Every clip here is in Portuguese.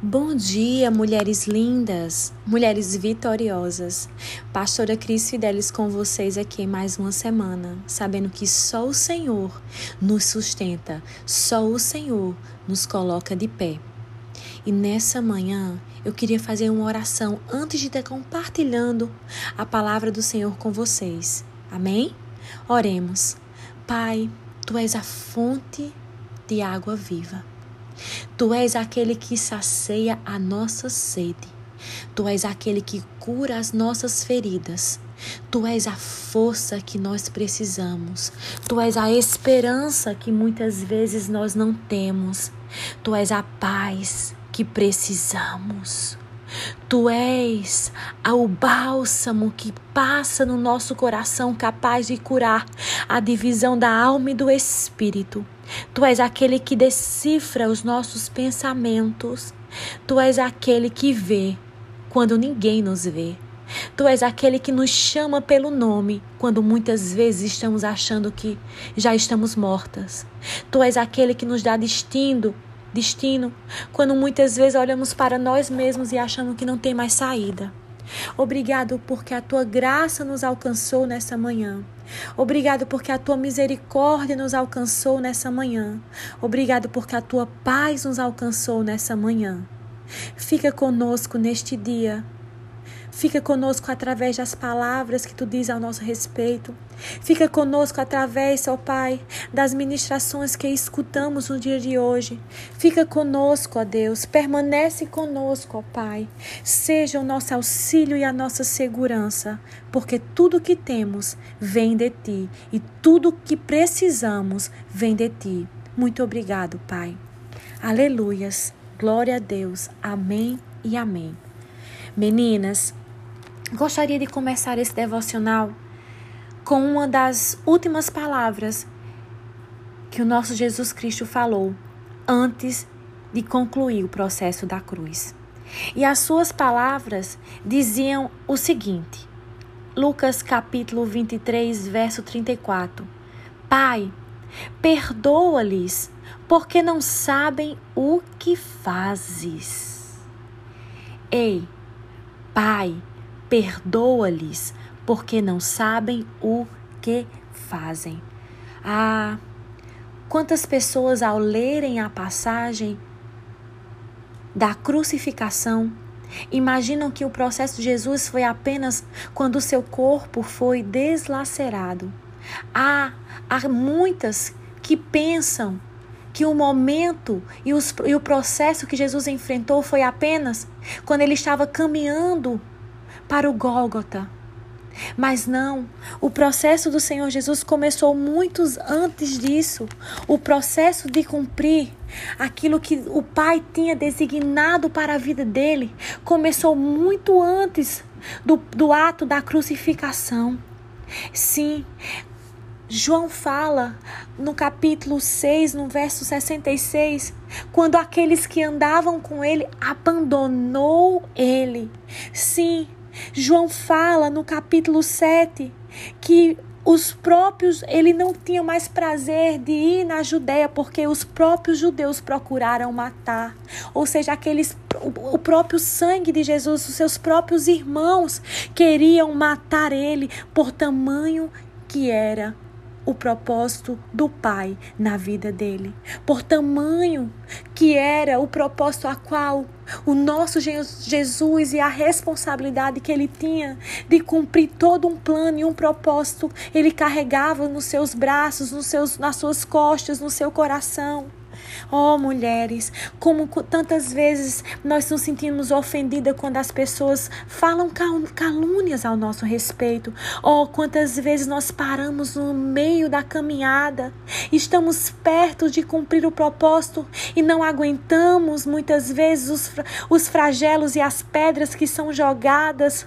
Bom dia, mulheres lindas, mulheres vitoriosas. Pastora Cris Fidelis com vocês aqui mais uma semana, sabendo que só o Senhor nos sustenta, só o Senhor nos coloca de pé. E nessa manhã eu queria fazer uma oração antes de estar compartilhando a palavra do Senhor com vocês. Amém? Oremos. Pai, tu és a fonte de água viva. Tu és aquele que sacia a nossa sede. Tu és aquele que cura as nossas feridas. Tu és a força que nós precisamos. Tu és a esperança que muitas vezes nós não temos. Tu és a paz que precisamos. Tu és o bálsamo que passa no nosso coração, capaz de curar a divisão da alma e do espírito. Tu és aquele que decifra os nossos pensamentos. Tu és aquele que vê quando ninguém nos vê. Tu és aquele que nos chama pelo nome quando muitas vezes estamos achando que já estamos mortas. Tu és aquele que nos dá destino destino, quando muitas vezes olhamos para nós mesmos e achamos que não tem mais saída. Obrigado porque a tua graça nos alcançou nessa manhã. Obrigado porque a tua misericórdia nos alcançou nessa manhã. Obrigado porque a tua paz nos alcançou nessa manhã. Fica conosco neste dia. Fica conosco através das palavras que tu diz ao nosso respeito. Fica conosco através, ó Pai, das ministrações que escutamos no dia de hoje. Fica conosco, ó Deus. Permanece conosco, ó Pai. Seja o nosso auxílio e a nossa segurança, porque tudo que temos vem de ti e tudo que precisamos vem de ti. Muito obrigado, Pai. Aleluias. Glória a Deus. Amém e amém. Meninas, Gostaria de começar esse devocional com uma das últimas palavras que o nosso Jesus Cristo falou antes de concluir o processo da cruz. E as suas palavras diziam o seguinte: Lucas capítulo 23, verso 34. Pai, perdoa-lhes, porque não sabem o que fazes. Ei, Pai, perdoa-lhes, porque não sabem o que fazem. Ah, quantas pessoas, ao lerem a passagem da crucificação, imaginam que o processo de Jesus foi apenas quando o seu corpo foi deslacerado. Há, há muitas que pensam que o momento e, os, e o processo que Jesus enfrentou foi apenas quando ele estava caminhando para o Gólgota. Mas não, o processo do Senhor Jesus começou muitos antes disso. O processo de cumprir aquilo que o Pai tinha designado para a vida dele começou muito antes do, do ato da crucificação. Sim, João fala no capítulo 6, no verso 66, quando aqueles que andavam com ele abandonou ele. Sim, João fala no capítulo 7 que os próprios, ele não tinha mais prazer de ir na Judéia, porque os próprios judeus procuraram matar. Ou seja, aqueles o próprio sangue de Jesus, os seus próprios irmãos queriam matar ele por tamanho que era o propósito do Pai na vida dele. Por tamanho que era o propósito a qual o nosso Jesus e a responsabilidade que ele tinha de cumprir todo um plano e um propósito, ele carregava nos seus braços, nos seus, nas suas costas, no seu coração. Oh, mulheres, como tantas vezes nós nos sentimos ofendidas quando as pessoas falam calúnias ao nosso respeito. Oh, quantas vezes nós paramos no meio da caminhada, estamos perto de cumprir o propósito e não aguentamos muitas vezes os, os flagelos e as pedras que são jogadas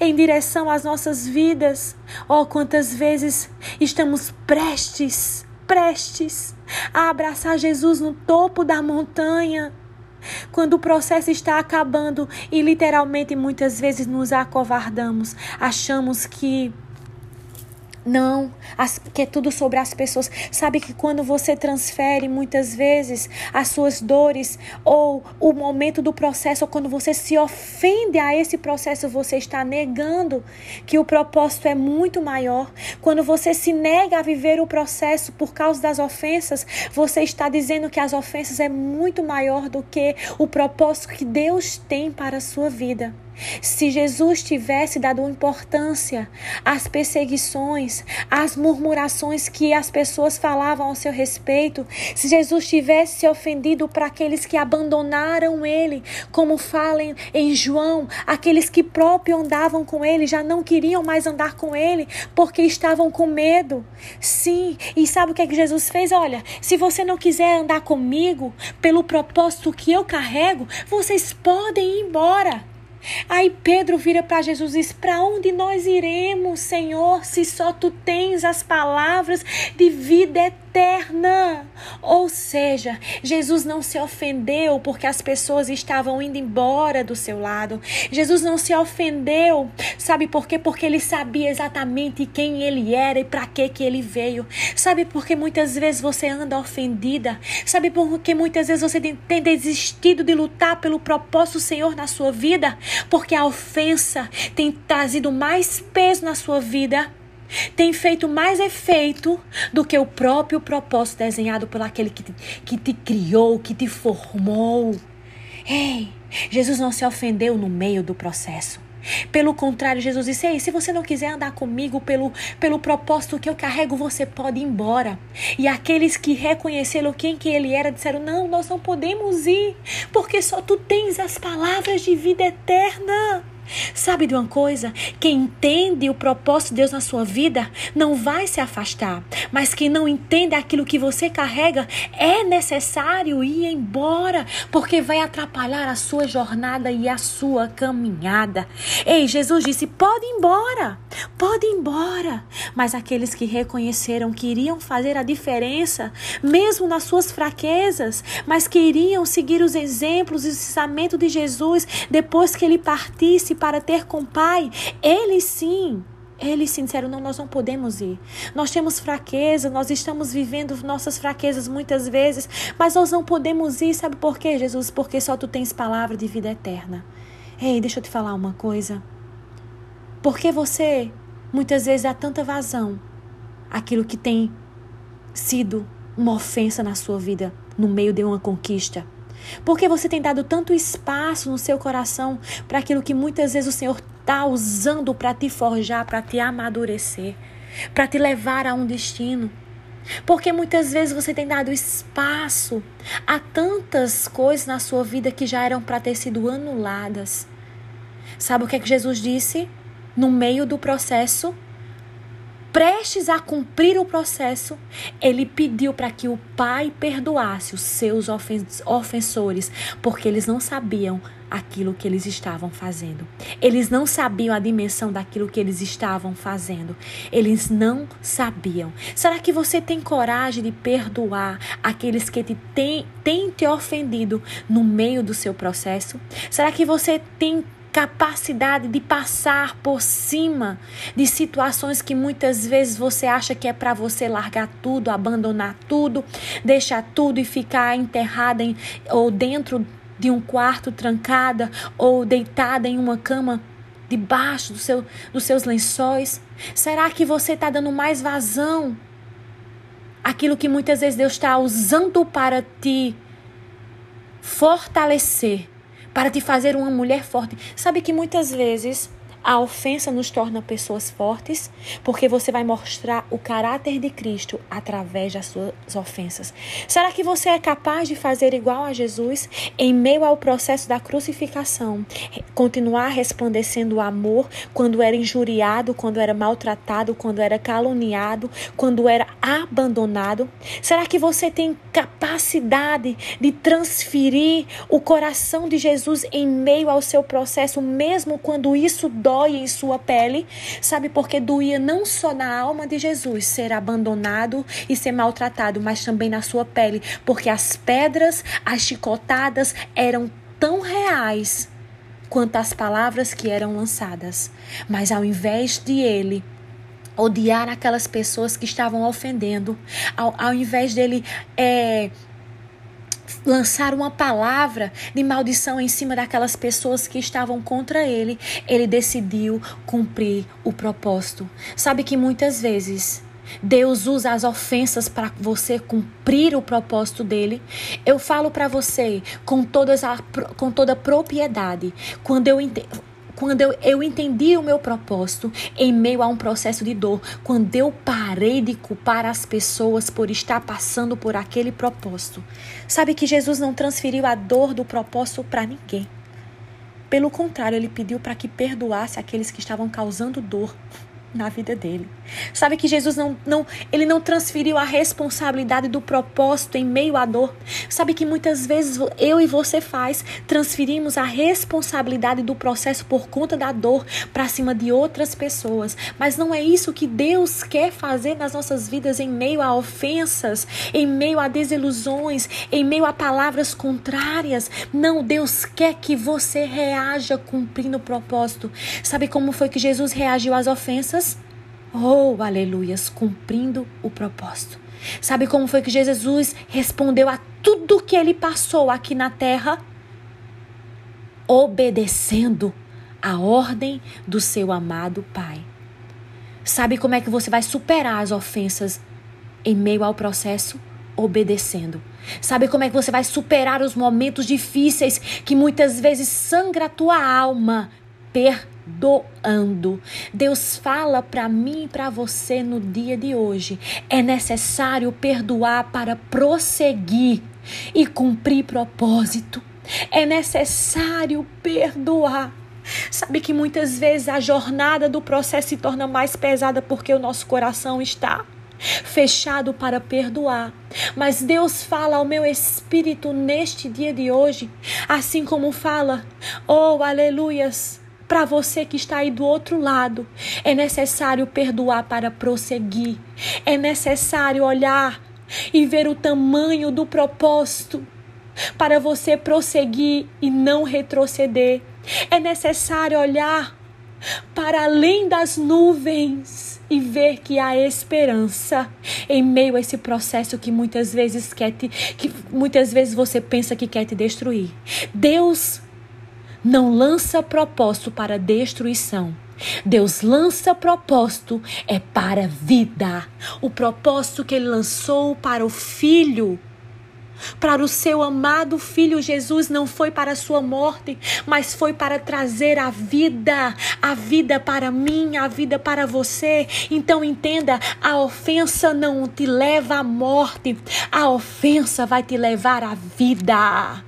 em direção às nossas vidas. Oh, quantas vezes estamos prestes, prestes a abraçar Jesus no topo da montanha. Quando o processo está acabando e literalmente muitas vezes nos acovardamos, achamos que Não, as, que é tudo sobre as pessoas. Sabe que quando você transfere muitas vezes as suas dores ou o momento do processo, ou quando você se ofende a esse processo, você está negando que o propósito é muito maior. Quando você se nega a viver o processo por causa das ofensas, você está dizendo que as ofensas é muito maior do que o propósito que Deus tem para a sua vida. Se Jesus tivesse dado importância às perseguições, às murmurações que as pessoas falavam ao seu respeito, se Jesus tivesse se ofendido para aqueles que abandonaram ele, como falam em João, aqueles que próprio andavam com ele já não queriam mais andar com ele porque estavam com medo. Sim, e sabe o que é que Jesus fez? Olha, se você não quiser andar comigo pelo propósito que eu carrego, vocês podem ir embora. Aí Pedro vira para Jesus e diz: Para onde nós iremos, Senhor, se só tu tens as palavras de vida eterna? Eterna. Ou seja, Jesus não se ofendeu porque as pessoas estavam indo embora do seu lado. Jesus não se ofendeu, sabe por quê? Porque ele sabia exatamente quem ele era e para que que ele veio. Sabe por que muitas vezes você anda ofendida? Sabe por que muitas vezes você tem desistido de lutar pelo propósito do Senhor na sua vida? Porque a ofensa tem trazido mais peso na sua vida tem feito mais efeito do que o próprio propósito desenhado por aquele que te, que te criou, que te formou. Ei, Jesus não se ofendeu no meio do processo. Pelo contrário, Jesus disse: Ei, se você não quiser andar comigo pelo, pelo propósito que eu carrego, você pode ir embora. E aqueles que reconheceram quem que ele era disseram: Não, nós não podemos ir, porque só tu tens as palavras de vida eterna. Sabe de uma coisa? Quem entende o propósito de Deus na sua vida não vai se afastar, mas quem não entende aquilo que você carrega é necessário ir embora, porque vai atrapalhar a sua jornada e a sua caminhada. Ei, Jesus disse: pode ir embora, pode ir embora. Mas aqueles que reconheceram que iriam fazer a diferença, mesmo nas suas fraquezas, mas que iriam seguir os exemplos e o ensinamento de Jesus depois que ele partisse para ter com o Pai, eles sim eles disseram: não, nós não podemos ir. Nós temos fraqueza, nós estamos vivendo nossas fraquezas muitas vezes, mas nós não podemos ir. Sabe por quê, Jesus? Porque só tu tens palavra de vida eterna. Ei, deixa eu te falar uma coisa. Porque você muitas vezes dá tanta vazão àquilo que tem sido uma ofensa na sua vida, no meio de uma conquista. Porque você tem dado tanto espaço no seu coração para aquilo que muitas vezes o Senhor está usando para te forjar, para te amadurecer, para te levar a um destino. Porque muitas vezes você tem dado espaço a tantas coisas na sua vida que já eram para ter sido anuladas. Sabe o que é que Jesus disse? No meio do processo, prestes a cumprir o processo, ele pediu para que o pai perdoasse os seus ofensores, porque eles não sabiam aquilo que eles estavam fazendo. Eles não sabiam a dimensão daquilo que eles estavam fazendo. Eles não sabiam. Será que você tem coragem de perdoar aqueles que te têm, te ofendido no meio do seu processo? Será que você tem capacidade de passar por cima de situações que muitas vezes você acha que é para você largar tudo, abandonar tudo, deixar tudo e ficar enterrada em, ou dentro de um quarto trancada ou deitada em uma cama debaixo do seu, dos seus lençóis? Será que você está dando mais vazão aquilo que muitas vezes Deus está usando para te fortalecer? Para te fazer uma mulher forte. Sabe que muitas vezes a ofensa nos torna pessoas fortes, porque você vai mostrar o caráter de Cristo através das suas ofensas. Será que você é capaz de fazer igual a Jesus em meio ao processo da crucificação? Continuar resplandecendo o amor quando era injuriado, quando era maltratado, quando era caluniado, quando era abandonado? Será que você tem capacidade de transferir o coração de Jesus em meio ao seu processo, mesmo quando isso dói? Dói em sua pele. Sabe porque doía não só na alma de Jesus ser abandonado e ser maltratado, mas também na sua pele, porque as pedras, as chicotadas eram tão reais quanto as palavras que eram lançadas. Mas ao invés de ele odiar aquelas pessoas que estavam ofendendo, ao, ao invés dele é, lançar uma palavra de maldição em cima daquelas pessoas que estavam contra ele, ele decidiu cumprir o propósito. Sabe que muitas vezes Deus usa as ofensas para você cumprir o propósito dele. Eu falo para você com, todas a, com toda propriedade. Quando eu entendo quando eu, eu entendi o meu propósito em meio a um processo de dor, quando eu parei de culpar as pessoas por estar passando por aquele propósito. Sabe que Jesus não transferiu a dor do propósito para ninguém. Pelo contrário, ele pediu para que perdoasse aqueles que estavam causando dor na vida dele. Sabe que Jesus não, não, ele não transferiu a responsabilidade do propósito em meio à dor. Sabe que muitas vezes eu e você faz, transferimos a responsabilidade do processo por conta da dor para cima de outras pessoas. Mas não é isso que Deus quer fazer nas nossas vidas em meio a ofensas, em meio a desilusões, em meio a palavras contrárias. Não, Deus quer que você reaja cumprindo o propósito. Sabe como foi que Jesus reagiu às ofensas? Oh, aleluias, cumprindo o propósito. Sabe como foi que Jesus respondeu a tudo que ele passou aqui na terra? Obedecendo a ordem do seu amado Pai. Sabe como é que você vai superar as ofensas em meio ao processo? Obedecendo. Sabe como é que você vai superar os momentos difíceis que muitas vezes sangra a tua alma? Perdoando doando. Deus fala para mim e para você no dia de hoje. É necessário perdoar para prosseguir e cumprir propósito. É necessário perdoar. Sabe que muitas vezes a jornada do processo se torna mais pesada porque o nosso coração está fechado para perdoar. Mas Deus fala ao meu espírito neste dia de hoje, assim como fala, oh aleluias, para você que está aí do outro lado, é necessário perdoar para prosseguir. É necessário olhar e ver o tamanho do propósito para você prosseguir e não retroceder. É necessário olhar para além das nuvens e ver que há esperança em meio a esse processo que muitas vezes quer te, que muitas vezes você pensa que quer te destruir. Deus não lança propósito para destruição. Deus lança propósito é para vida. O propósito que ele lançou para o filho para o seu amado filho Jesus não foi para a sua morte, mas foi para trazer a vida, a vida para mim, a vida para você. Então entenda, a ofensa não te leva à morte, a ofensa vai te levar à vida.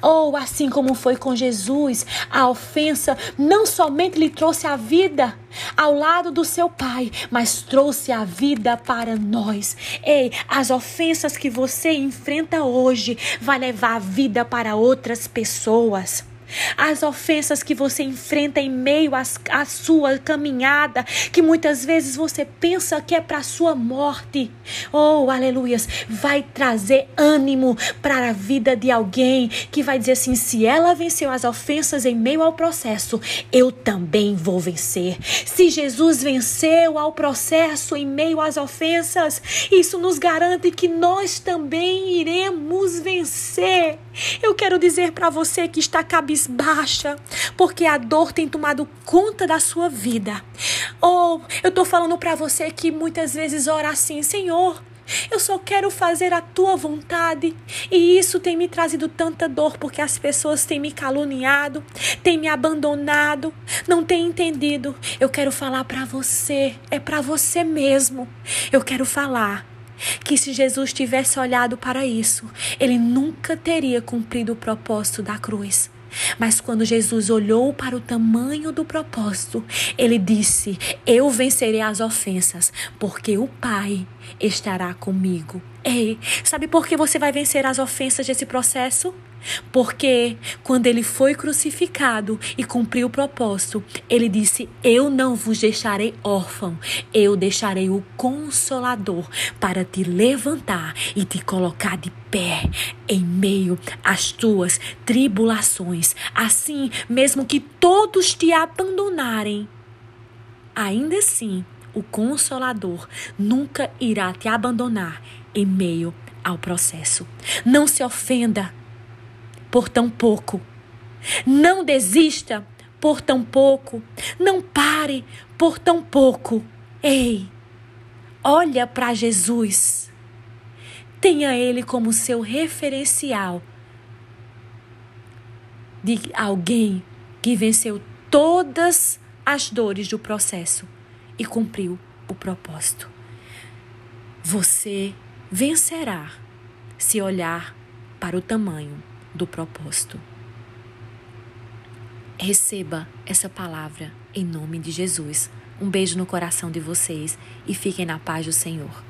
Ou assim como foi com Jesus, a ofensa não somente lhe trouxe a vida ao lado do seu pai, mas trouxe a vida para nós. Ei, as ofensas que você enfrenta hoje vai levar a vida para outras pessoas as ofensas que você enfrenta em meio à sua caminhada, que muitas vezes você pensa que é para a sua morte. Oh, aleluias, vai trazer ânimo para a vida de alguém que vai dizer assim: se ela venceu as ofensas em meio ao processo, eu também vou vencer. Se Jesus venceu ao processo em meio às ofensas, isso nos garante que nós também iremos vencer. Quero dizer para você que está cabisbaixa, porque a dor tem tomado conta da sua vida. Ou eu estou falando para você que muitas vezes ora assim: Senhor, eu só quero fazer a tua vontade. E isso tem me trazido tanta dor porque as pessoas têm me caluniado, têm me abandonado, não têm entendido. Eu quero falar para você, é para você mesmo. Eu quero falar que se Jesus tivesse olhado para isso, ele nunca teria cumprido o propósito da cruz. Mas quando Jesus olhou para o tamanho do propósito, ele disse: Eu vencerei as ofensas, porque o Pai estará comigo. Ei, sabe por que você vai vencer as ofensas desse processo? Porque quando ele foi crucificado e cumpriu o propósito, ele disse: Eu não vos deixarei órfão, eu deixarei o consolador para te levantar e te colocar de pé em meio às tuas tribulações. Assim, mesmo que todos te abandonarem, ainda assim o Consolador nunca irá te abandonar em meio ao processo. Não se ofenda por tão pouco. Não desista por tão pouco. Não pare por tão pouco. Ei, olha para Jesus. Tenha Ele como seu referencial de alguém que venceu todas as dores do processo e cumpriu o propósito. Você vencerá se olhar para o tamanho do propósito. Receba essa palavra em nome de Jesus. Um beijo no coração de vocês e fiquem na paz do Senhor.